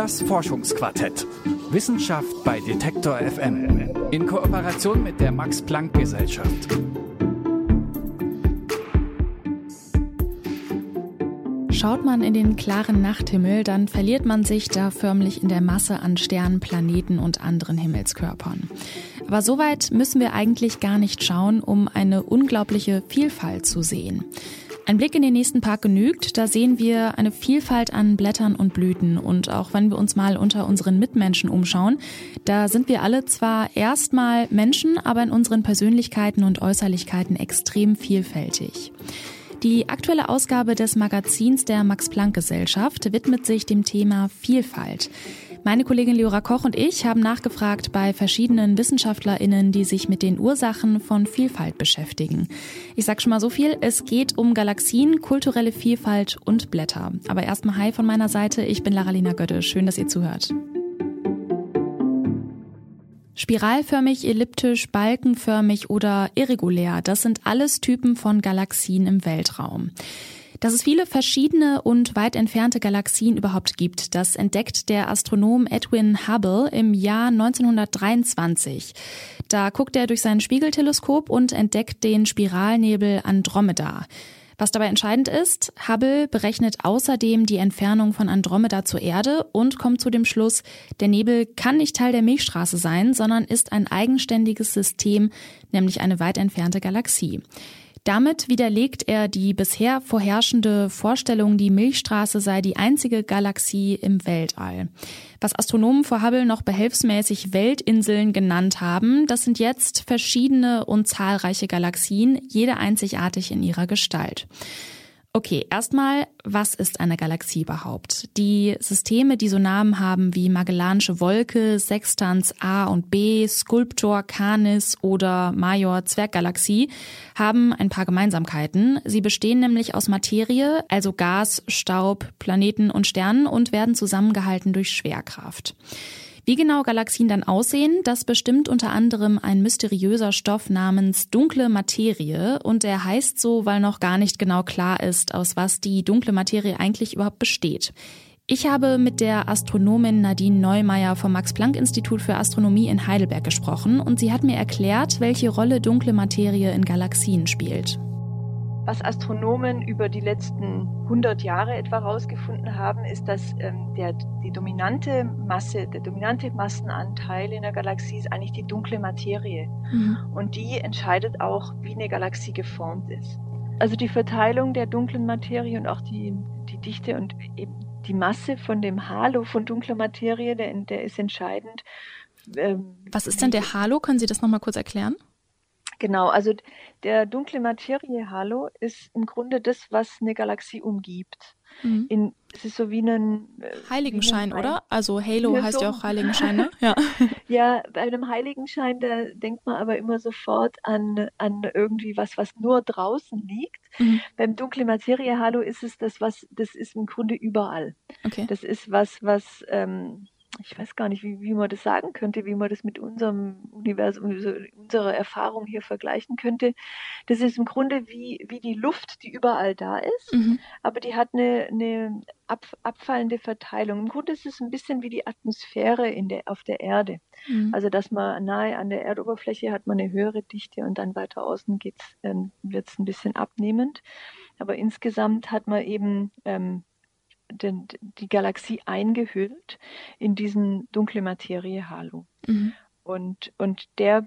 Das Forschungsquartett. Wissenschaft bei Detektor FM. In Kooperation mit der Max Planck Gesellschaft. Schaut man in den klaren Nachthimmel, dann verliert man sich da förmlich in der Masse an Sternen, Planeten und anderen Himmelskörpern. Aber so weit müssen wir eigentlich gar nicht schauen, um eine unglaubliche Vielfalt zu sehen. Ein Blick in den nächsten Park genügt. Da sehen wir eine Vielfalt an Blättern und Blüten. Und auch wenn wir uns mal unter unseren Mitmenschen umschauen, da sind wir alle zwar erstmal Menschen, aber in unseren Persönlichkeiten und Äußerlichkeiten extrem vielfältig. Die aktuelle Ausgabe des Magazins der Max-Planck-Gesellschaft widmet sich dem Thema Vielfalt. Meine Kollegin Leora Koch und ich haben nachgefragt bei verschiedenen WissenschaftlerInnen, die sich mit den Ursachen von Vielfalt beschäftigen. Ich sag schon mal so viel, es geht um Galaxien, kulturelle Vielfalt und Blätter. Aber erstmal Hi von meiner Seite, ich bin Laralina Götte. Schön, dass ihr zuhört. Spiralförmig, elliptisch, balkenförmig oder irregulär, das sind alles Typen von Galaxien im Weltraum. Dass es viele verschiedene und weit entfernte Galaxien überhaupt gibt, das entdeckt der Astronom Edwin Hubble im Jahr 1923. Da guckt er durch sein Spiegelteleskop und entdeckt den Spiralnebel Andromeda. Was dabei entscheidend ist, Hubble berechnet außerdem die Entfernung von Andromeda zur Erde und kommt zu dem Schluss, der Nebel kann nicht Teil der Milchstraße sein, sondern ist ein eigenständiges System, nämlich eine weit entfernte Galaxie. Damit widerlegt er die bisher vorherrschende Vorstellung, die Milchstraße sei die einzige Galaxie im Weltall. Was Astronomen vor Hubble noch behelfsmäßig Weltinseln genannt haben, das sind jetzt verschiedene und zahlreiche Galaxien, jede einzigartig in ihrer Gestalt. Okay, erstmal, was ist eine Galaxie überhaupt? Die Systeme, die so Namen haben wie Magellanische Wolke, Sextans A und B, Sculptor, Canis oder Major Zwerggalaxie, haben ein paar Gemeinsamkeiten. Sie bestehen nämlich aus Materie, also Gas, Staub, Planeten und Sternen und werden zusammengehalten durch Schwerkraft. Wie genau Galaxien dann aussehen, das bestimmt unter anderem ein mysteriöser Stoff namens dunkle Materie und er heißt so, weil noch gar nicht genau klar ist, aus was die dunkle Materie eigentlich überhaupt besteht. Ich habe mit der Astronomin Nadine Neumeier vom Max-Planck-Institut für Astronomie in Heidelberg gesprochen und sie hat mir erklärt, welche Rolle dunkle Materie in Galaxien spielt. Was Astronomen über die letzten 100 Jahre etwa herausgefunden haben, ist, dass ähm, der, die dominante Masse, der dominante Massenanteil in der Galaxie ist eigentlich die dunkle Materie. Mhm. Und die entscheidet auch, wie eine Galaxie geformt ist. Also die Verteilung der dunklen Materie und auch die, die Dichte und eben die Masse von dem Halo von dunkler Materie, der, der ist entscheidend. Ähm, Was ist denn der Halo? Können Sie das nochmal kurz erklären? Genau, also der dunkle Materie-Halo ist im Grunde das, was eine Galaxie umgibt. Mhm. In, es ist so wie ein äh, Heiligenschein, wie ein, oder? Also Halo ja, heißt so. ja auch Heiligenschein, ne? Ja. ja, bei einem Heiligenschein, da denkt man aber immer sofort an, an irgendwie was, was nur draußen liegt. Mhm. Beim dunkle Materie-Halo ist es das, was, das ist im Grunde überall. Okay. Das ist was, was ähm, ich weiß gar nicht, wie, wie man das sagen könnte, wie man das mit unserem Universum, unserer Erfahrung hier vergleichen könnte. Das ist im Grunde wie, wie die Luft, die überall da ist, mhm. aber die hat eine, eine ab, abfallende Verteilung. Im Grunde ist es ein bisschen wie die Atmosphäre in der, auf der Erde. Mhm. Also, dass man nahe an der Erdoberfläche hat man eine höhere Dichte und dann weiter außen geht's, ähm, wird es ein bisschen abnehmend. Aber insgesamt hat man eben ähm, den, die Galaxie eingehüllt in diesen dunkle Materie-Halo. Mhm. Und, und der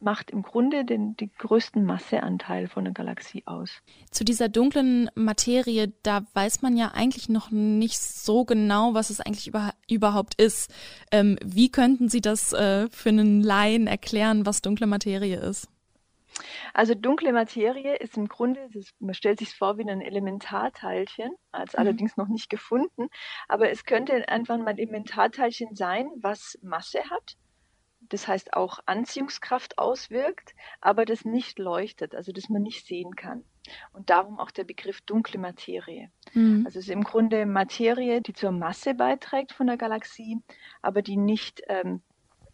macht im Grunde den, den größten Masseanteil von der Galaxie aus. Zu dieser dunklen Materie, da weiß man ja eigentlich noch nicht so genau, was es eigentlich über, überhaupt ist. Ähm, wie könnten Sie das äh, für einen Laien erklären, was dunkle Materie ist? Also dunkle Materie ist im Grunde, ist, man stellt sich vor wie ein Elementarteilchen, als mhm. allerdings noch nicht gefunden, aber es könnte einfach mal ein Elementarteilchen sein, was Masse hat, das heißt auch Anziehungskraft auswirkt, aber das nicht leuchtet, also das man nicht sehen kann. Und darum auch der Begriff dunkle Materie. Mhm. Also es ist im Grunde Materie, die zur Masse beiträgt von der Galaxie, aber die nicht ähm,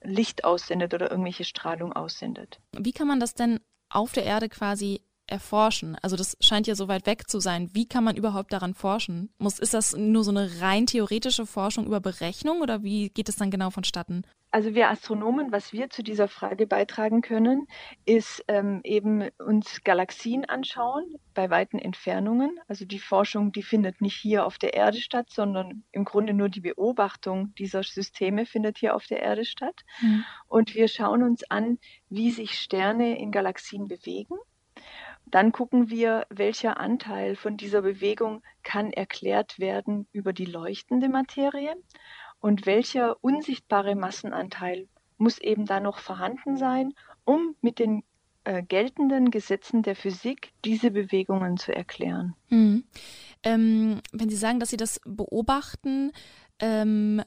Licht aussendet oder irgendwelche Strahlung aussendet. Wie kann man das denn auf der Erde quasi erforschen? Also das scheint ja so weit weg zu sein. Wie kann man überhaupt daran forschen? Muss, ist das nur so eine rein theoretische Forschung über Berechnung oder wie geht es dann genau vonstatten? Also wir Astronomen, was wir zu dieser Frage beitragen können, ist ähm, eben uns Galaxien anschauen bei weiten Entfernungen. Also die Forschung, die findet nicht hier auf der Erde statt, sondern im Grunde nur die Beobachtung dieser Systeme findet hier auf der Erde statt. Mhm. Und wir schauen uns an, wie sich Sterne in Galaxien bewegen dann gucken wir, welcher Anteil von dieser Bewegung kann erklärt werden über die leuchtende Materie und welcher unsichtbare Massenanteil muss eben da noch vorhanden sein, um mit den äh, geltenden Gesetzen der Physik diese Bewegungen zu erklären. Mhm. Ähm, wenn Sie sagen, dass Sie das beobachten, ähm,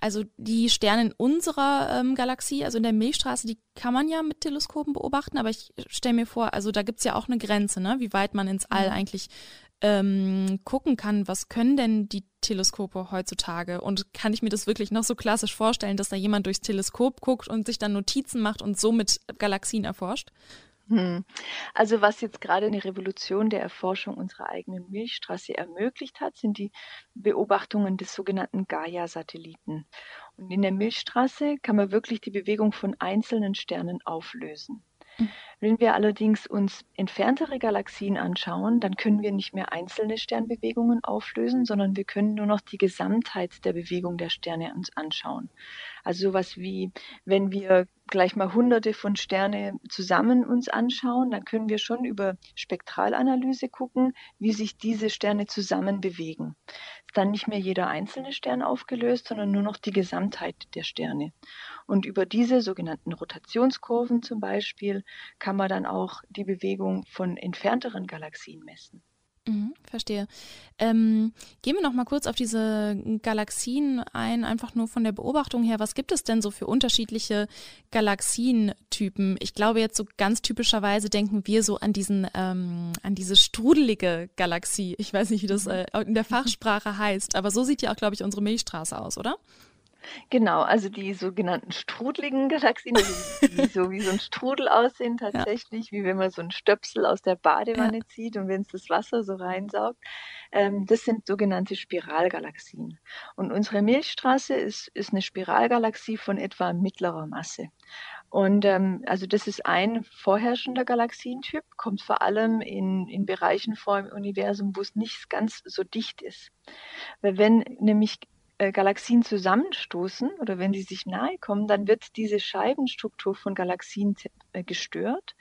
also die Sterne in unserer ähm, Galaxie, also in der Milchstraße, die kann man ja mit Teleskopen beobachten, aber ich stelle mir vor, also da gibt's ja auch eine Grenze, ne? wie weit man ins All mhm. eigentlich ähm, gucken kann. Was können denn die Teleskope heutzutage? Und kann ich mir das wirklich noch so klassisch vorstellen, dass da jemand durchs Teleskop guckt und sich dann Notizen macht und somit Galaxien erforscht? Hm. Also was jetzt gerade eine Revolution der Erforschung unserer eigenen Milchstraße ermöglicht hat, sind die Beobachtungen des sogenannten Gaia-Satelliten. Und in der Milchstraße kann man wirklich die Bewegung von einzelnen Sternen auflösen. Wenn wir allerdings uns entferntere Galaxien anschauen, dann können wir nicht mehr einzelne Sternbewegungen auflösen, sondern wir können nur noch die Gesamtheit der Bewegung der Sterne uns anschauen. Also sowas wie, wenn wir gleich mal hunderte von Sterne zusammen uns anschauen, dann können wir schon über Spektralanalyse gucken, wie sich diese Sterne zusammen bewegen. Dann nicht mehr jeder einzelne Stern aufgelöst, sondern nur noch die Gesamtheit der Sterne. Und über diese sogenannten Rotationskurven zum Beispiel kann man dann auch die Bewegung von entfernteren Galaxien messen. Mhm, verstehe. Ähm, gehen wir noch mal kurz auf diese Galaxien ein, einfach nur von der Beobachtung her. Was gibt es denn so für unterschiedliche Galaxientypen? Ich glaube jetzt so ganz typischerweise denken wir so an diesen, ähm, an diese strudelige Galaxie. Ich weiß nicht, wie das äh, in der Fachsprache heißt, aber so sieht ja auch, glaube ich, unsere Milchstraße aus, oder? Genau, also die sogenannten strudeligen Galaxien, also die so wie so ein Strudel aussehen tatsächlich, ja. wie wenn man so ein Stöpsel aus der Badewanne ja. zieht und wenn es das Wasser so reinsaugt. Ähm, das sind sogenannte Spiralgalaxien. Und unsere Milchstraße ist, ist eine Spiralgalaxie von etwa mittlerer Masse. Und ähm, also das ist ein vorherrschender Galaxientyp, kommt vor allem in, in Bereichen vor im Universum, wo es nicht ganz so dicht ist. Weil wenn nämlich äh, Galaxien zusammenstoßen oder wenn sie sich nahe kommen, dann wird diese Scheibenstruktur von Galaxien äh, gestört.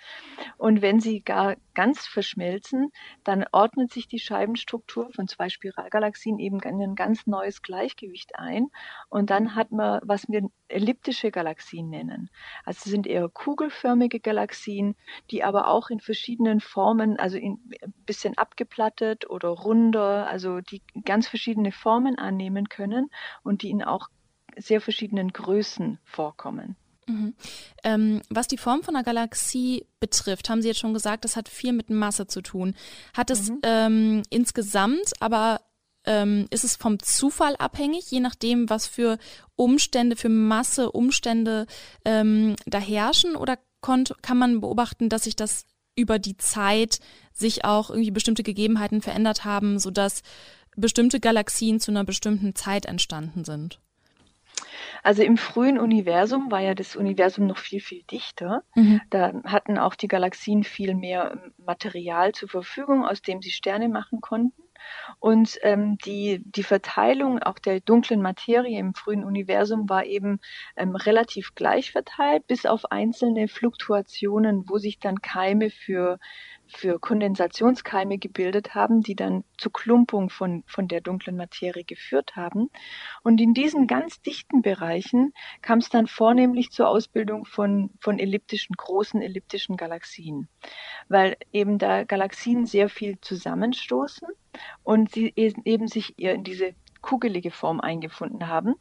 Und wenn sie gar ganz verschmelzen, dann ordnet sich die Scheibenstruktur von zwei Spiralgalaxien eben in ein ganz neues Gleichgewicht ein. Und dann hat man, was wir elliptische Galaxien nennen. Also sind eher kugelförmige Galaxien, die aber auch in verschiedenen Formen, also ein bisschen abgeplattet oder runder, also die ganz verschiedene Formen annehmen können und die in auch sehr verschiedenen Größen vorkommen. Mhm. Ähm, was die Form von einer Galaxie betrifft, haben Sie jetzt schon gesagt, das hat viel mit Masse zu tun. Hat es mhm. ähm, insgesamt aber ähm, ist es vom Zufall abhängig, je nachdem, was für Umstände, für Masse, Umstände ähm, da herrschen? Oder kann man beobachten, dass sich das über die Zeit sich auch irgendwie bestimmte Gegebenheiten verändert haben, sodass bestimmte Galaxien zu einer bestimmten Zeit entstanden sind? Also im frühen Universum war ja das Universum noch viel, viel dichter. Mhm. Da hatten auch die Galaxien viel mehr ähm, Material zur Verfügung, aus dem sie Sterne machen konnten. Und ähm, die, die Verteilung auch der dunklen Materie im frühen Universum war eben ähm, relativ gleich verteilt, bis auf einzelne Fluktuationen, wo sich dann Keime für für Kondensationskeime gebildet haben, die dann zur Klumpung von, von der dunklen Materie geführt haben. Und in diesen ganz dichten Bereichen kam es dann vornehmlich zur Ausbildung von, von elliptischen, großen elliptischen Galaxien, weil eben da Galaxien sehr viel zusammenstoßen und sie eben sich in diese kugelige Form eingefunden haben.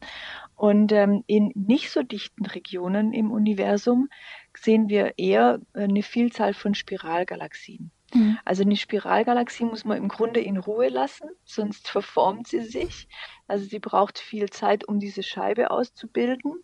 Und ähm, in nicht so dichten Regionen im Universum sehen wir eher eine Vielzahl von Spiralgalaxien. Mhm. Also eine Spiralgalaxie muss man im Grunde in Ruhe lassen, sonst verformt sie sich. Also sie braucht viel Zeit, um diese Scheibe auszubilden.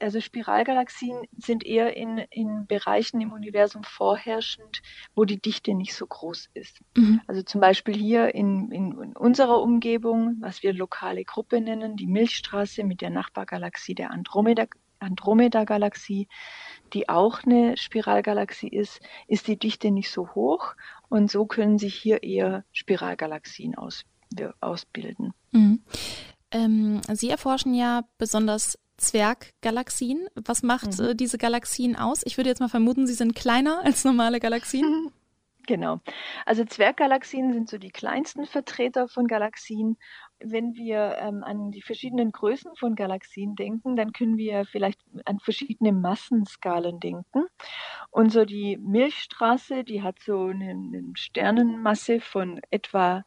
Also Spiralgalaxien sind eher in, in Bereichen im Universum vorherrschend, wo die Dichte nicht so groß ist. Mhm. Also zum Beispiel hier in, in, in, unserer Umgebung, was wir lokale Gruppe nennen, die Milchstraße mit der Nachbargalaxie der Andromeda, Andromeda-Galaxie, die auch eine Spiralgalaxie ist, ist die Dichte nicht so hoch und so können sich hier eher Spiralgalaxien aus, ausbilden. Mhm. Ähm, Sie erforschen ja besonders Zwerggalaxien. Was macht mhm. äh, diese Galaxien aus? Ich würde jetzt mal vermuten, sie sind kleiner als normale Galaxien. Genau. Also Zwerggalaxien sind so die kleinsten Vertreter von Galaxien wenn wir ähm, an die verschiedenen Größen von Galaxien denken, dann können wir vielleicht an verschiedene Massenskalen denken. Und so die Milchstraße, die hat so eine, eine Sternenmasse von etwa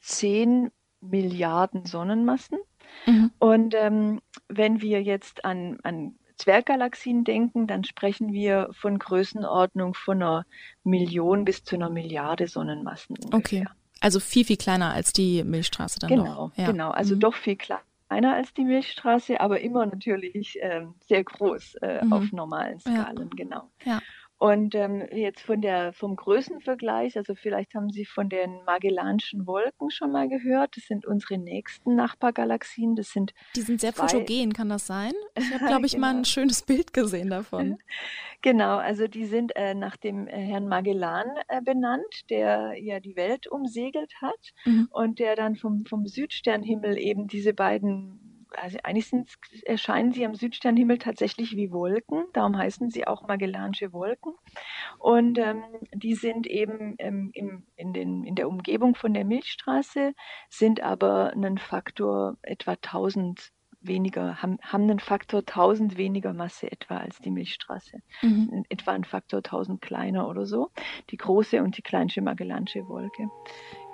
10 Milliarden Sonnenmassen. Mhm. Und ähm, wenn wir jetzt an, an Zwerggalaxien denken, dann sprechen wir von Größenordnung von einer Million bis zu einer Milliarde Sonnenmassen. Ungefähr. Okay. Also viel, viel kleiner als die Milchstraße dann genau. Ja. Genau, also mhm. doch viel kleiner als die Milchstraße, aber immer natürlich äh, sehr groß äh, mhm. auf normalen Skalen, ja. genau. Ja. Und ähm, jetzt von der, vom Größenvergleich, also vielleicht haben Sie von den Magellanischen Wolken schon mal gehört. Das sind unsere nächsten Nachbargalaxien. Das sind Die sind sehr zwei... fotogen, kann das sein? Ich habe, glaube ich, genau. mal ein schönes Bild gesehen davon. genau, also die sind äh, nach dem äh, Herrn Magellan äh, benannt, der ja die Welt umsegelt hat mhm. und der dann vom, vom Südsternhimmel eben diese beiden also eigentlich sind, erscheinen sie am Südsternhimmel tatsächlich wie Wolken, darum heißen sie auch Magellanische Wolken. Und ähm, die sind eben ähm, im, in, den, in der Umgebung von der Milchstraße, sind aber einen Faktor etwa 1000 weniger, haben, haben einen Faktor 1000 weniger Masse etwa als die Milchstraße. Mhm. Etwa einen Faktor 1000 kleiner oder so. Die große und die kleinste Magellanische Wolke.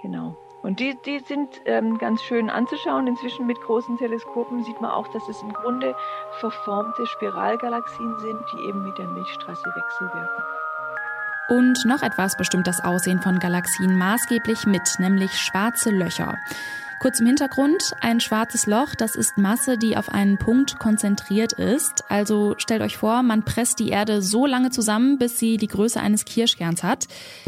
Genau. Und die, die sind ähm, ganz schön anzuschauen. Inzwischen mit großen Teleskopen sieht man auch, dass es im Grunde verformte Spiralgalaxien sind, die eben mit der Milchstraße wechselwirken. Und noch etwas bestimmt das Aussehen von Galaxien maßgeblich mit, nämlich schwarze Löcher. Kurz im Hintergrund, ein schwarzes Loch, das ist Masse, die auf einen Punkt konzentriert ist. Also stellt euch vor, man presst die Erde so lange zusammen, bis sie die Größe eines Kirschkerns hat.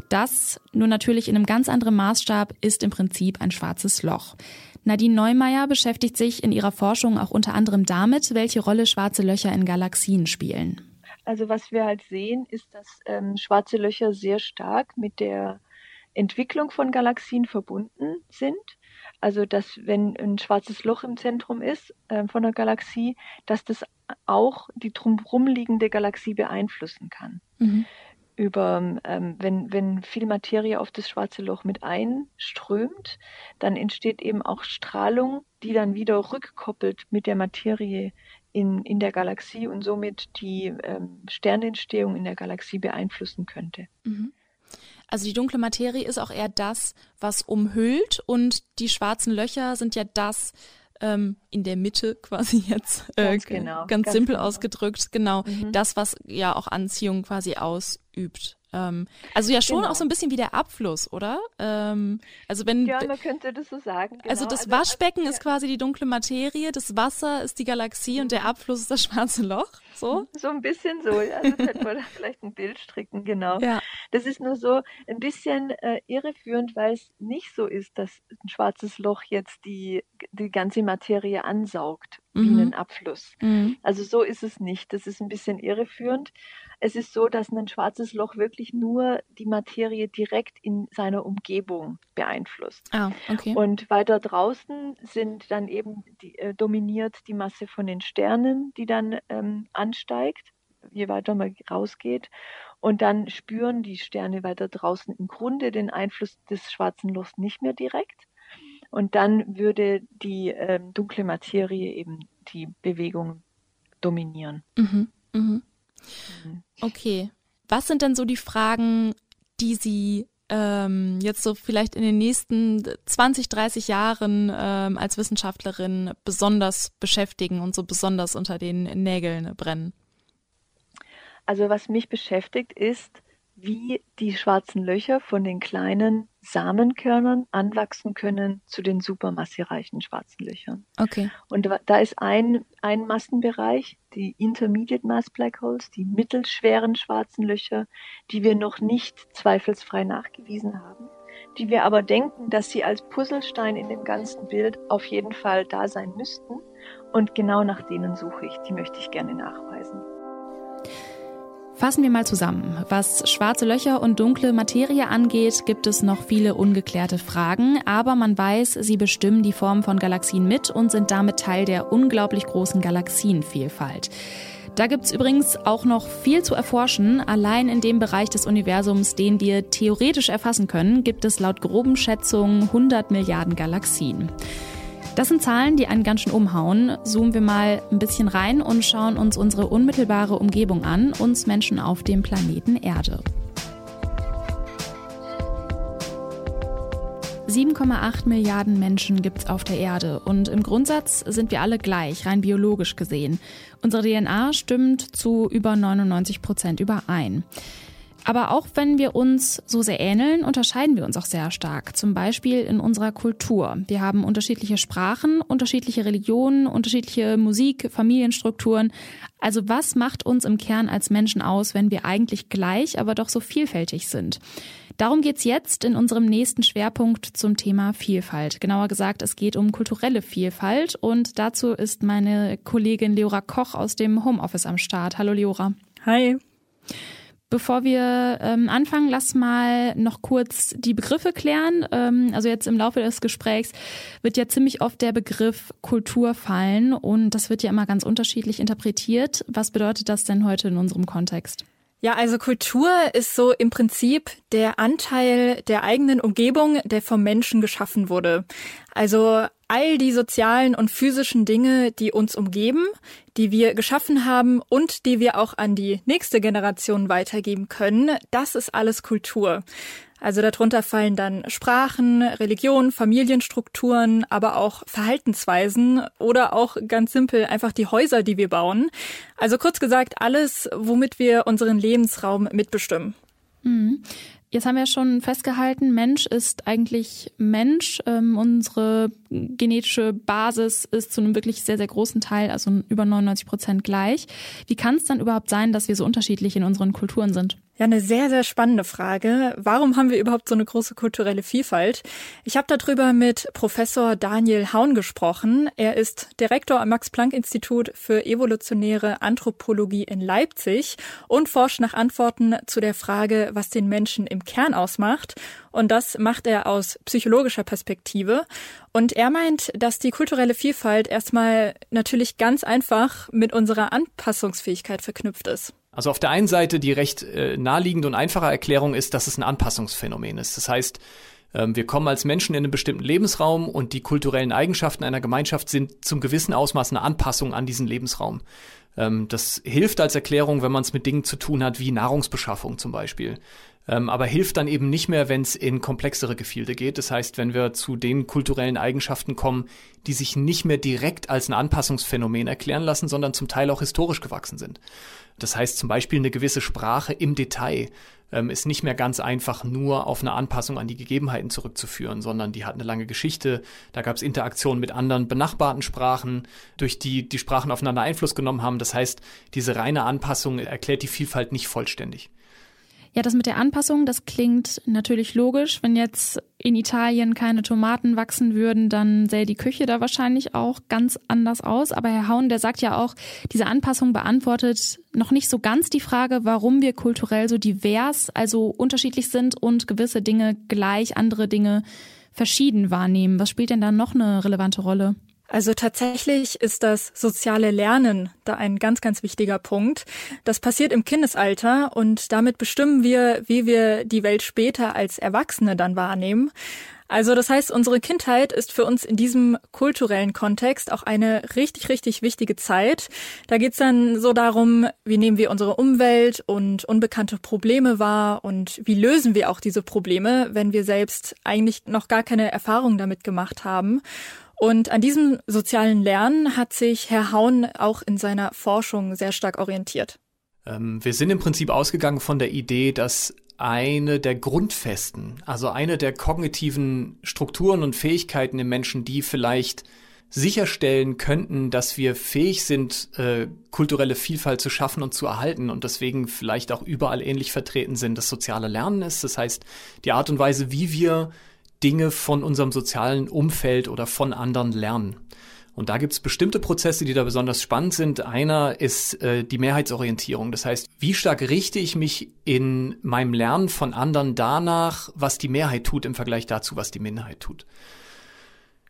Das, nur natürlich in einem ganz anderen Maßstab, ist im Prinzip ein schwarzes Loch. Nadine Neumeier beschäftigt sich in ihrer Forschung auch unter anderem damit, welche Rolle schwarze Löcher in Galaxien spielen. Also was wir halt sehen, ist, dass ähm, schwarze Löcher sehr stark mit der Entwicklung von Galaxien verbunden sind. Also, dass wenn ein schwarzes Loch im Zentrum ist äh, von einer Galaxie, dass das auch die drumherum liegende Galaxie beeinflussen kann. Mhm. Über, ähm, wenn, wenn viel Materie auf das schwarze Loch mit einströmt, dann entsteht eben auch Strahlung, die dann wieder rückkoppelt mit der Materie in, in der Galaxie und somit die ähm, Sternentstehung in der Galaxie beeinflussen könnte. Mhm. Also die dunkle Materie ist auch eher das, was umhüllt und die schwarzen Löcher sind ja das ähm, in der Mitte quasi jetzt äh, ganz, genau, ganz, ganz simpel genau. ausgedrückt, genau mhm. das, was ja auch Anziehung quasi ausübt. Ähm, also ja schon genau. auch so ein bisschen wie der Abfluss, oder? Ähm, also wenn ja, man könnte das so sagen. Genau. Also das also, Waschbecken also, ist quasi die dunkle Materie, das Wasser ist die Galaxie und der mhm. Abfluss ist das schwarze Loch. So? So ein bisschen so, ja. Also könnte man da vielleicht ein Bild stricken, genau. Ja. Das ist nur so ein bisschen äh, irreführend, weil es nicht so ist, dass ein schwarzes Loch jetzt die, die ganze Materie ansaugt, wie mhm. einen Abfluss. Mhm. Also so ist es nicht. Das ist ein bisschen irreführend. Es ist so, dass ein schwarzes Loch wirklich nur die Materie direkt in seiner Umgebung beeinflusst. Ah, okay. Und weiter draußen sind dann eben die, äh, dominiert die Masse von den Sternen, die dann ähm, ansteigt, je weiter man rausgeht. Und dann spüren die Sterne weiter draußen im Grunde den Einfluss des schwarzen Lochs nicht mehr direkt. Und dann würde die ähm, dunkle Materie eben die Bewegung dominieren. Mhm, mhm. Okay. Was sind denn so die Fragen, die Sie ähm, jetzt so vielleicht in den nächsten 20, 30 Jahren ähm, als Wissenschaftlerin besonders beschäftigen und so besonders unter den Nägeln brennen? Also was mich beschäftigt ist, wie die schwarzen Löcher von den kleinen Samenkörnern anwachsen können zu den supermassereichen schwarzen Löchern. Okay. Und da ist ein, ein Massenbereich, die Intermediate Mass Black Holes, die mittelschweren schwarzen Löcher, die wir noch nicht zweifelsfrei nachgewiesen haben, die wir aber denken, dass sie als Puzzlestein in dem ganzen Bild auf jeden Fall da sein müssten. Und genau nach denen suche ich. Die möchte ich gerne nachweisen. Fassen wir mal zusammen. Was schwarze Löcher und dunkle Materie angeht, gibt es noch viele ungeklärte Fragen, aber man weiß, sie bestimmen die Form von Galaxien mit und sind damit Teil der unglaublich großen Galaxienvielfalt. Da gibt's übrigens auch noch viel zu erforschen. Allein in dem Bereich des Universums, den wir theoretisch erfassen können, gibt es laut groben Schätzungen 100 Milliarden Galaxien. Das sind Zahlen, die einen ganz schön umhauen. Zoomen wir mal ein bisschen rein und schauen uns unsere unmittelbare Umgebung an, uns Menschen auf dem Planeten Erde. 7,8 Milliarden Menschen gibt es auf der Erde und im Grundsatz sind wir alle gleich, rein biologisch gesehen. Unsere DNA stimmt zu über 99 Prozent überein. Aber auch wenn wir uns so sehr ähneln, unterscheiden wir uns auch sehr stark. Zum Beispiel in unserer Kultur. Wir haben unterschiedliche Sprachen, unterschiedliche Religionen, unterschiedliche Musik, Familienstrukturen. Also was macht uns im Kern als Menschen aus, wenn wir eigentlich gleich, aber doch so vielfältig sind? Darum geht's jetzt in unserem nächsten Schwerpunkt zum Thema Vielfalt. Genauer gesagt, es geht um kulturelle Vielfalt und dazu ist meine Kollegin Leora Koch aus dem Homeoffice am Start. Hallo Leora. Hi. Bevor wir ähm, anfangen, lass mal noch kurz die Begriffe klären. Ähm, also jetzt im Laufe des Gesprächs wird ja ziemlich oft der Begriff Kultur fallen und das wird ja immer ganz unterschiedlich interpretiert. Was bedeutet das denn heute in unserem Kontext? Ja, also Kultur ist so im Prinzip der Anteil der eigenen Umgebung, der vom Menschen geschaffen wurde. Also all die sozialen und physischen Dinge, die uns umgeben, die wir geschaffen haben und die wir auch an die nächste Generation weitergeben können, das ist alles Kultur. Also darunter fallen dann Sprachen, Religion, Familienstrukturen, aber auch Verhaltensweisen oder auch ganz simpel einfach die Häuser, die wir bauen. Also kurz gesagt alles, womit wir unseren Lebensraum mitbestimmen. Mhm. Jetzt haben wir schon festgehalten, Mensch ist eigentlich Mensch. Ähm, unsere genetische Basis ist zu einem wirklich sehr, sehr großen Teil, also über 99 Prozent gleich. Wie kann es dann überhaupt sein, dass wir so unterschiedlich in unseren Kulturen sind? Ja, eine sehr, sehr spannende Frage. Warum haben wir überhaupt so eine große kulturelle Vielfalt? Ich habe darüber mit Professor Daniel Haun gesprochen. Er ist Direktor am Max-Planck-Institut für evolutionäre Anthropologie in Leipzig und forscht nach Antworten zu der Frage, was den Menschen im Kern ausmacht. Und das macht er aus psychologischer Perspektive. Und er meint, dass die kulturelle Vielfalt erstmal natürlich ganz einfach mit unserer Anpassungsfähigkeit verknüpft ist. Also auf der einen Seite die recht äh, naheliegende und einfache Erklärung ist, dass es ein Anpassungsphänomen ist. Das heißt, ähm, wir kommen als Menschen in einen bestimmten Lebensraum und die kulturellen Eigenschaften einer Gemeinschaft sind zum gewissen Ausmaß eine Anpassung an diesen Lebensraum. Ähm, das hilft als Erklärung, wenn man es mit Dingen zu tun hat, wie Nahrungsbeschaffung zum Beispiel. Ähm, aber hilft dann eben nicht mehr, wenn es in komplexere Gefilde geht. Das heißt, wenn wir zu den kulturellen Eigenschaften kommen, die sich nicht mehr direkt als ein Anpassungsphänomen erklären lassen, sondern zum Teil auch historisch gewachsen sind. Das heißt zum Beispiel eine gewisse Sprache im Detail ähm, ist nicht mehr ganz einfach nur auf eine Anpassung an die Gegebenheiten zurückzuführen, sondern die hat eine lange Geschichte. Da gab es Interaktionen mit anderen benachbarten Sprachen, durch die die Sprachen aufeinander Einfluss genommen haben. Das heißt, diese reine Anpassung erklärt die Vielfalt nicht vollständig. Ja, das mit der Anpassung, das klingt natürlich logisch. Wenn jetzt in Italien keine Tomaten wachsen würden, dann sähe die Küche da wahrscheinlich auch ganz anders aus. Aber Herr Hauen, der sagt ja auch, diese Anpassung beantwortet noch nicht so ganz die Frage, warum wir kulturell so divers, also unterschiedlich sind und gewisse Dinge gleich, andere Dinge verschieden wahrnehmen. Was spielt denn da noch eine relevante Rolle? Also tatsächlich ist das soziale Lernen da ein ganz, ganz wichtiger Punkt. Das passiert im Kindesalter und damit bestimmen wir, wie wir die Welt später als Erwachsene dann wahrnehmen. Also das heißt, unsere Kindheit ist für uns in diesem kulturellen Kontext auch eine richtig, richtig wichtige Zeit. Da geht's dann so darum, wie nehmen wir unsere Umwelt und unbekannte Probleme wahr und wie lösen wir auch diese Probleme, wenn wir selbst eigentlich noch gar keine Erfahrung damit gemacht haben. Und an diesem sozialen Lernen hat sich Herr Haun auch in seiner Forschung sehr stark orientiert. Ähm, wir sind im Prinzip ausgegangen von der Idee, dass eine der Grundfesten, also eine der kognitiven Strukturen und Fähigkeiten im Menschen, die vielleicht sicherstellen könnten, dass wir fähig sind, äh, kulturelle Vielfalt zu schaffen und zu erhalten und deswegen vielleicht auch überall ähnlich vertreten sind, das soziale Lernen ist. Das heißt, die Art und Weise, wie wir Dinge von unserem sozialen Umfeld oder von anderen lernen. Und da gibt es bestimmte Prozesse, die da besonders spannend sind. Einer ist äh, die Mehrheitsorientierung. Das heißt, wie stark richte ich mich in meinem Lernen von anderen danach, was die Mehrheit tut im Vergleich dazu, was die Minderheit tut.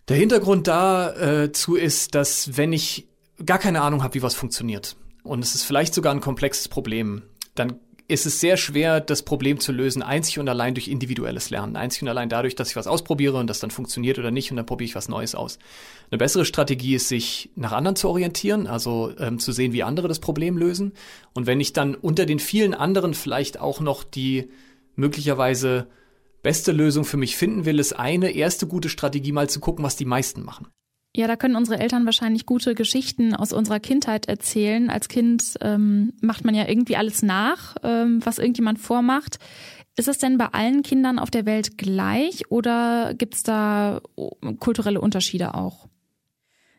Der Hintergrund dazu äh, ist, dass wenn ich gar keine Ahnung habe, wie was funktioniert und es ist vielleicht sogar ein komplexes Problem, dann ist es sehr schwer, das Problem zu lösen, einzig und allein durch individuelles Lernen. Einzig und allein dadurch, dass ich was ausprobiere und das dann funktioniert oder nicht und dann probiere ich was Neues aus. Eine bessere Strategie ist, sich nach anderen zu orientieren, also ähm, zu sehen, wie andere das Problem lösen. Und wenn ich dann unter den vielen anderen vielleicht auch noch die möglicherweise beste Lösung für mich finden will, ist eine erste gute Strategie mal zu gucken, was die meisten machen. Ja, da können unsere Eltern wahrscheinlich gute Geschichten aus unserer Kindheit erzählen. Als Kind ähm, macht man ja irgendwie alles nach, ähm, was irgendjemand vormacht. Ist es denn bei allen Kindern auf der Welt gleich oder gibt es da kulturelle Unterschiede auch?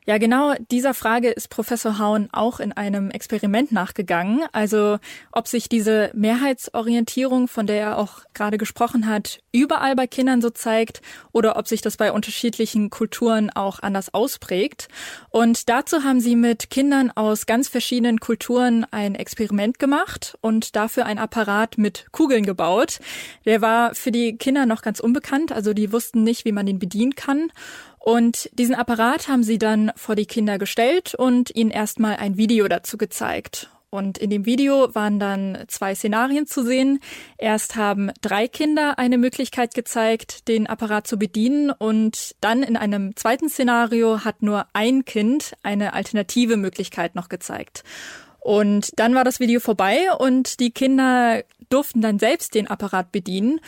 Ja, genau dieser Frage ist Professor Haun auch in einem Experiment nachgegangen. Also ob sich diese Mehrheitsorientierung, von der er auch gerade gesprochen hat, überall bei Kindern so zeigt oder ob sich das bei unterschiedlichen Kulturen auch anders ausprägt. Und dazu haben sie mit Kindern aus ganz verschiedenen Kulturen ein Experiment gemacht und dafür ein Apparat mit Kugeln gebaut. Der war für die Kinder noch ganz unbekannt, also die wussten nicht, wie man den bedienen kann. Und diesen Apparat haben sie dann vor die Kinder gestellt und ihnen erstmal ein Video dazu gezeigt. Und in dem Video waren dann zwei Szenarien zu sehen. Erst haben drei Kinder eine Möglichkeit gezeigt, den Apparat zu bedienen. Und dann in einem zweiten Szenario hat nur ein Kind eine alternative Möglichkeit noch gezeigt. Und dann war das Video vorbei und die Kinder durften dann selbst den Apparat bedienen.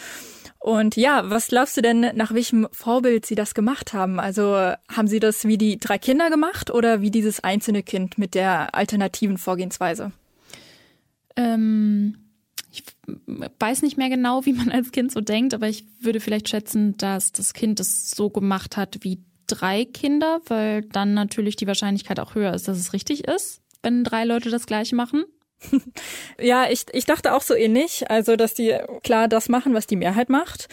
Und ja, was glaubst du denn, nach welchem Vorbild sie das gemacht haben? Also haben sie das wie die drei Kinder gemacht oder wie dieses einzelne Kind mit der alternativen Vorgehensweise? Ähm, ich weiß nicht mehr genau, wie man als Kind so denkt, aber ich würde vielleicht schätzen, dass das Kind es so gemacht hat wie drei Kinder, weil dann natürlich die Wahrscheinlichkeit auch höher ist, dass es richtig ist, wenn drei Leute das gleiche machen. Ja, ich, ich dachte auch so ähnlich, also dass die klar das machen, was die Mehrheit macht.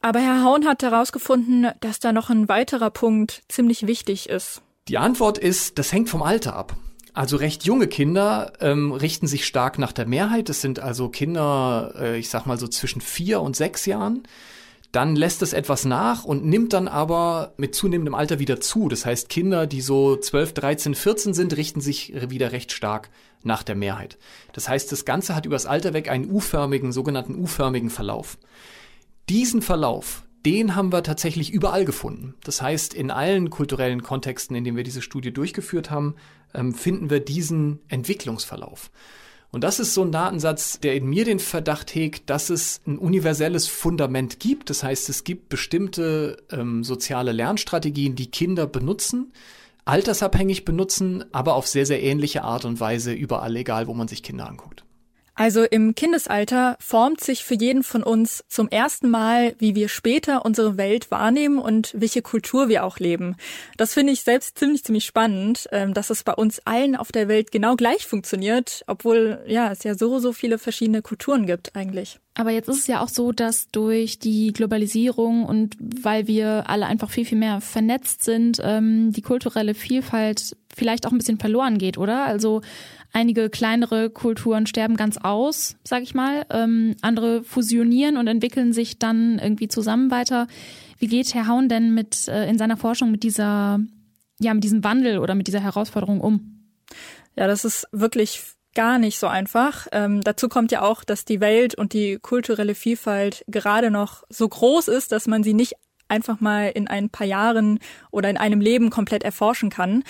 Aber Herr Haun hat herausgefunden, dass da noch ein weiterer Punkt ziemlich wichtig ist. Die Antwort ist, das hängt vom Alter ab. Also recht junge Kinder ähm, richten sich stark nach der Mehrheit. Das sind also Kinder, äh, ich sag mal so zwischen vier und sechs Jahren. Dann lässt es etwas nach und nimmt dann aber mit zunehmendem Alter wieder zu. Das heißt, Kinder, die so 12, 13, 14 sind, richten sich wieder recht stark nach der Mehrheit. Das heißt, das Ganze hat übers Alter weg einen U-förmigen, sogenannten U-förmigen Verlauf. Diesen Verlauf, den haben wir tatsächlich überall gefunden. Das heißt, in allen kulturellen Kontexten, in denen wir diese Studie durchgeführt haben, ähm, finden wir diesen Entwicklungsverlauf. Und das ist so ein Datensatz, der in mir den Verdacht hegt, dass es ein universelles Fundament gibt. Das heißt, es gibt bestimmte ähm, soziale Lernstrategien, die Kinder benutzen, altersabhängig benutzen, aber auf sehr, sehr ähnliche Art und Weise überall, egal wo man sich Kinder anguckt. Also im Kindesalter formt sich für jeden von uns zum ersten Mal, wie wir später unsere Welt wahrnehmen und welche Kultur wir auch leben. Das finde ich selbst ziemlich, ziemlich spannend, ähm, dass es bei uns allen auf der Welt genau gleich funktioniert, obwohl ja es ja so, so viele verschiedene Kulturen gibt eigentlich. Aber jetzt ist es ja auch so, dass durch die Globalisierung und weil wir alle einfach viel, viel mehr vernetzt sind, ähm, die kulturelle Vielfalt vielleicht auch ein bisschen verloren geht, oder? Also Einige kleinere Kulturen sterben ganz aus, sag ich mal. Ähm, andere fusionieren und entwickeln sich dann irgendwie zusammen weiter. Wie geht Herr Haun denn mit äh, in seiner Forschung mit dieser, ja, mit diesem Wandel oder mit dieser Herausforderung um? Ja, das ist wirklich gar nicht so einfach. Ähm, dazu kommt ja auch, dass die Welt und die kulturelle Vielfalt gerade noch so groß ist, dass man sie nicht einfach mal in ein paar Jahren oder in einem Leben komplett erforschen kann.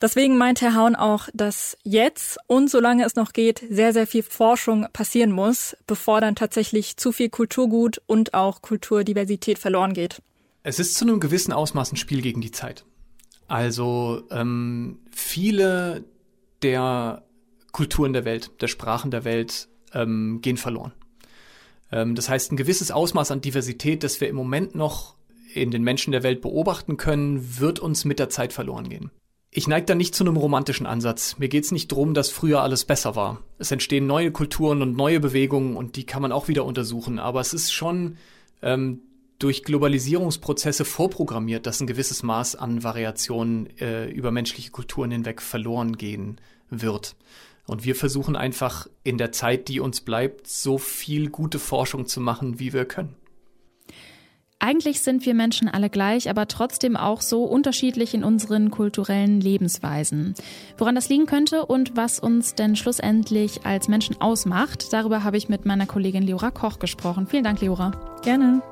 Deswegen meint Herr Haun auch, dass jetzt und solange es noch geht, sehr, sehr viel Forschung passieren muss, bevor dann tatsächlich zu viel Kulturgut und auch Kulturdiversität verloren geht. Es ist zu einem gewissen Ausmaß ein Spiel gegen die Zeit. Also ähm, viele der Kulturen der Welt, der Sprachen der Welt ähm, gehen verloren. Ähm, das heißt, ein gewisses Ausmaß an Diversität, das wir im Moment noch in den Menschen der Welt beobachten können, wird uns mit der Zeit verloren gehen. Ich neige da nicht zu einem romantischen Ansatz. Mir geht es nicht darum, dass früher alles besser war. Es entstehen neue Kulturen und neue Bewegungen und die kann man auch wieder untersuchen. Aber es ist schon ähm, durch Globalisierungsprozesse vorprogrammiert, dass ein gewisses Maß an Variationen äh, über menschliche Kulturen hinweg verloren gehen wird. Und wir versuchen einfach in der Zeit, die uns bleibt, so viel gute Forschung zu machen, wie wir können. Eigentlich sind wir Menschen alle gleich, aber trotzdem auch so unterschiedlich in unseren kulturellen Lebensweisen. Woran das liegen könnte und was uns denn schlussendlich als Menschen ausmacht, darüber habe ich mit meiner Kollegin Leora Koch gesprochen. Vielen Dank, Leora. Gerne.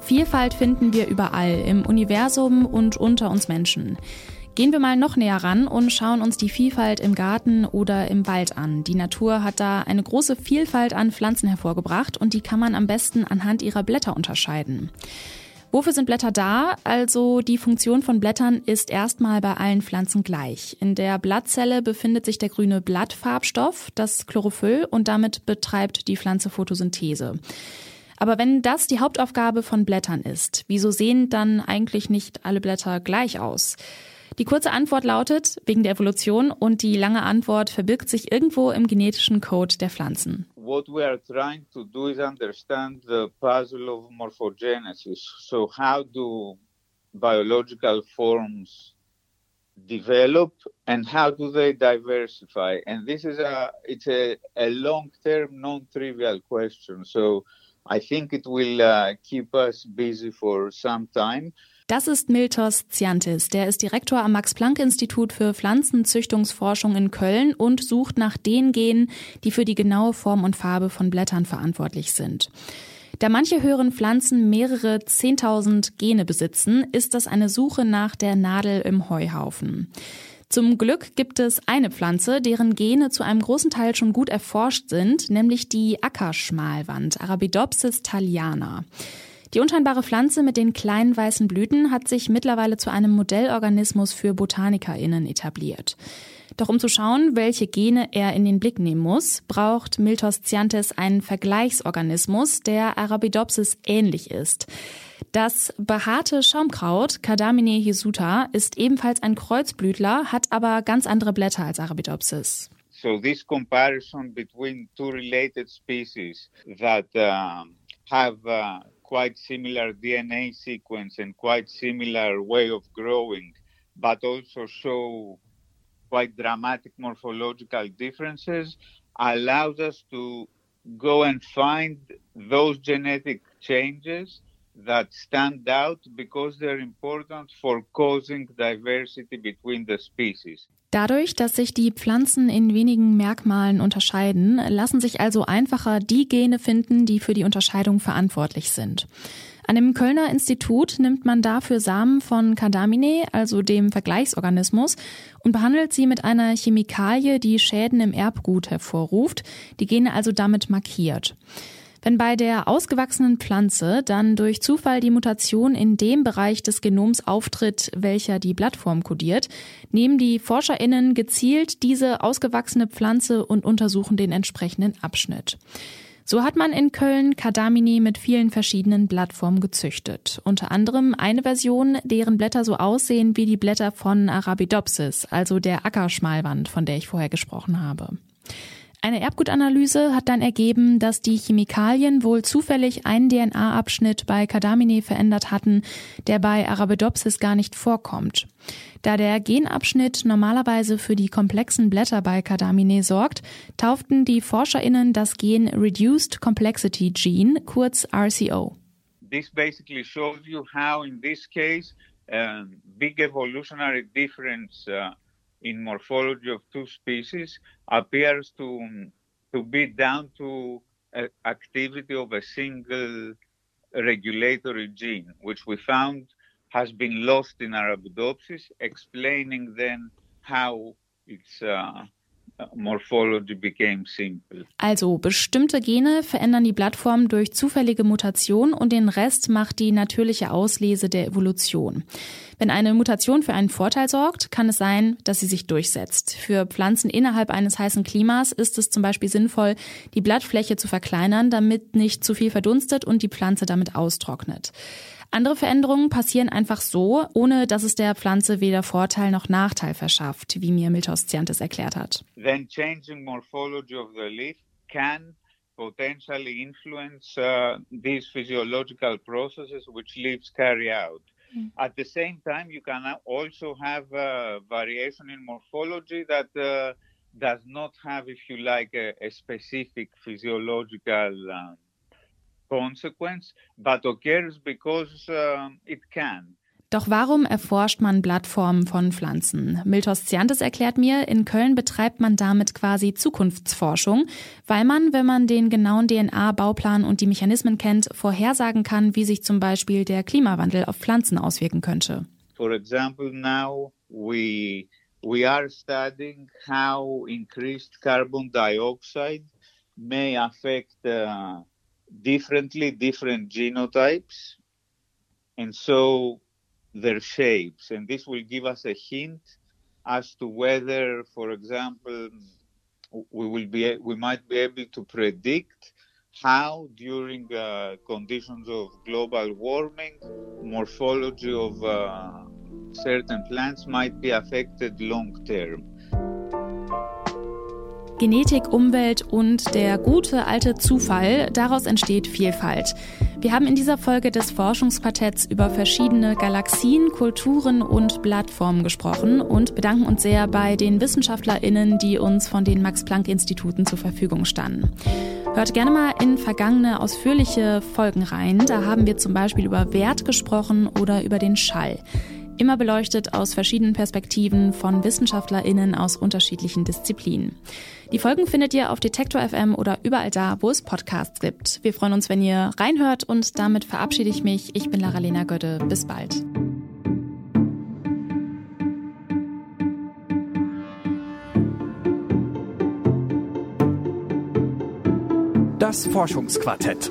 Vielfalt finden wir überall, im Universum und unter uns Menschen. Gehen wir mal noch näher ran und schauen uns die Vielfalt im Garten oder im Wald an. Die Natur hat da eine große Vielfalt an Pflanzen hervorgebracht und die kann man am besten anhand ihrer Blätter unterscheiden. Wofür sind Blätter da? Also die Funktion von Blättern ist erstmal bei allen Pflanzen gleich. In der Blattzelle befindet sich der grüne Blattfarbstoff, das Chlorophyll, und damit betreibt die Pflanze Photosynthese. Aber wenn das die Hauptaufgabe von Blättern ist, wieso sehen dann eigentlich nicht alle Blätter gleich aus? Die kurze Antwort lautet wegen der Evolution und die lange Antwort verbirgt sich irgendwo im genetischen Code der Pflanzen. What we are trying to do is understand the puzzle of morphogenesis. So how do biological forms develop and how do they diversify? And this is a it's a, a long-term non-trivial question. So I think it will uh, keep us busy for some time. Das ist Miltos Ziantis. Der ist Direktor am Max-Planck-Institut für Pflanzenzüchtungsforschung in Köln und sucht nach den Genen, die für die genaue Form und Farbe von Blättern verantwortlich sind. Da manche höheren Pflanzen mehrere 10.000 Gene besitzen, ist das eine Suche nach der Nadel im Heuhaufen. Zum Glück gibt es eine Pflanze, deren Gene zu einem großen Teil schon gut erforscht sind, nämlich die Ackerschmalwand, Arabidopsis thaliana. Die unscheinbare Pflanze mit den kleinen weißen Blüten hat sich mittlerweile zu einem Modellorganismus für BotanikerInnen etabliert. Doch um zu schauen, welche Gene er in den Blick nehmen muss, braucht Miltos Cyantes einen Vergleichsorganismus, der Arabidopsis ähnlich ist. Das behaarte Schaumkraut Cardamine hisuta ist ebenfalls ein Kreuzblütler, hat aber ganz andere Blätter als Arabidopsis. So this comparison between two related species that uh, have uh, quite similar DNA sequence and quite similar way of growing, but also show quite dramatic morphological differences, allows us to go and find those genetic changes that stand out because they're important for causing diversity between the species. Dadurch, dass sich die Pflanzen in wenigen Merkmalen unterscheiden, lassen sich also einfacher die Gene finden, die für die Unterscheidung verantwortlich sind. An dem Kölner Institut nimmt man dafür Samen von Cardamine, also dem Vergleichsorganismus, und behandelt sie mit einer Chemikalie, die Schäden im Erbgut hervorruft, die Gene also damit markiert. Wenn bei der ausgewachsenen Pflanze dann durch Zufall die Mutation in dem Bereich des Genoms auftritt, welcher die Blattform kodiert, nehmen die ForscherInnen gezielt diese ausgewachsene Pflanze und untersuchen den entsprechenden Abschnitt. So hat man in Köln Cardamini mit vielen verschiedenen Blattformen gezüchtet. Unter anderem eine Version, deren Blätter so aussehen wie die Blätter von Arabidopsis, also der Ackerschmalwand, von der ich vorher gesprochen habe. Eine Erbgutanalyse hat dann ergeben, dass die Chemikalien wohl zufällig einen DNA-Abschnitt bei Cardamine verändert hatten, der bei Arabidopsis gar nicht vorkommt. Da der Genabschnitt normalerweise für die komplexen Blätter bei Cardamine sorgt, tauften die ForscherInnen das Gen Reduced Complexity Gene, kurz RCO. This basically shows you how in this case uh, big evolutionary difference uh, in morphology of two species appears to, to be down to activity of a single regulatory gene, which we found has been lost in Arabidopsis, explaining then how its uh. Also bestimmte Gene verändern die Blattform durch zufällige Mutation und den Rest macht die natürliche Auslese der Evolution. Wenn eine Mutation für einen Vorteil sorgt, kann es sein, dass sie sich durchsetzt. Für Pflanzen innerhalb eines heißen Klimas ist es zum Beispiel sinnvoll, die Blattfläche zu verkleinern, damit nicht zu viel verdunstet und die Pflanze damit austrocknet. Andere Veränderungen passieren einfach so, ohne dass es der Pflanze weder Vorteil noch Nachteil verschafft, wie mir Miltos Ciantes erklärt hat. Then changing morphology of the leaf can potentially influence uh, these physiological processes which leaves carry out. Mm. At the same time, you can also have a variation in morphology that uh, does not have, if you like, a, a specific physiological um, consequence, but occurs because uh, it can. Doch warum erforscht man Blattformen von Pflanzen? Miltos Ciantes erklärt mir, in Köln betreibt man damit quasi Zukunftsforschung, weil man, wenn man den genauen DNA-Bauplan und die Mechanismen kennt, vorhersagen kann, wie sich zum Beispiel der Klimawandel auf Pflanzen auswirken könnte. For example, now we, we are studying how increased carbon dioxide may affect uh, differently different genotypes and so their shapes. And this will give us a hint as to whether, for example, we will be we might be able to predict how during uh, conditions of global warming morphology of uh, certain plants might be affected long term. Genetik, Umwelt und der gute alte Zufall, daraus entsteht Vielfalt. Wir haben in dieser Folge des Forschungsquartetts über verschiedene Galaxien, Kulturen und Blattformen gesprochen und bedanken uns sehr bei den WissenschaftlerInnen, die uns von den Max-Planck-Instituten zur Verfügung standen. Hört gerne mal in vergangene ausführliche Folgen rein. Da haben wir zum Beispiel über Wert gesprochen oder über den Schall. Immer beleuchtet aus verschiedenen Perspektiven von WissenschaftlerInnen aus unterschiedlichen Disziplinen. Die Folgen findet ihr auf Detektor FM oder überall da, wo es Podcasts gibt. Wir freuen uns, wenn ihr reinhört und damit verabschiede ich mich. Ich bin Lara-Lena Götte. Bis bald. Das Forschungsquartett.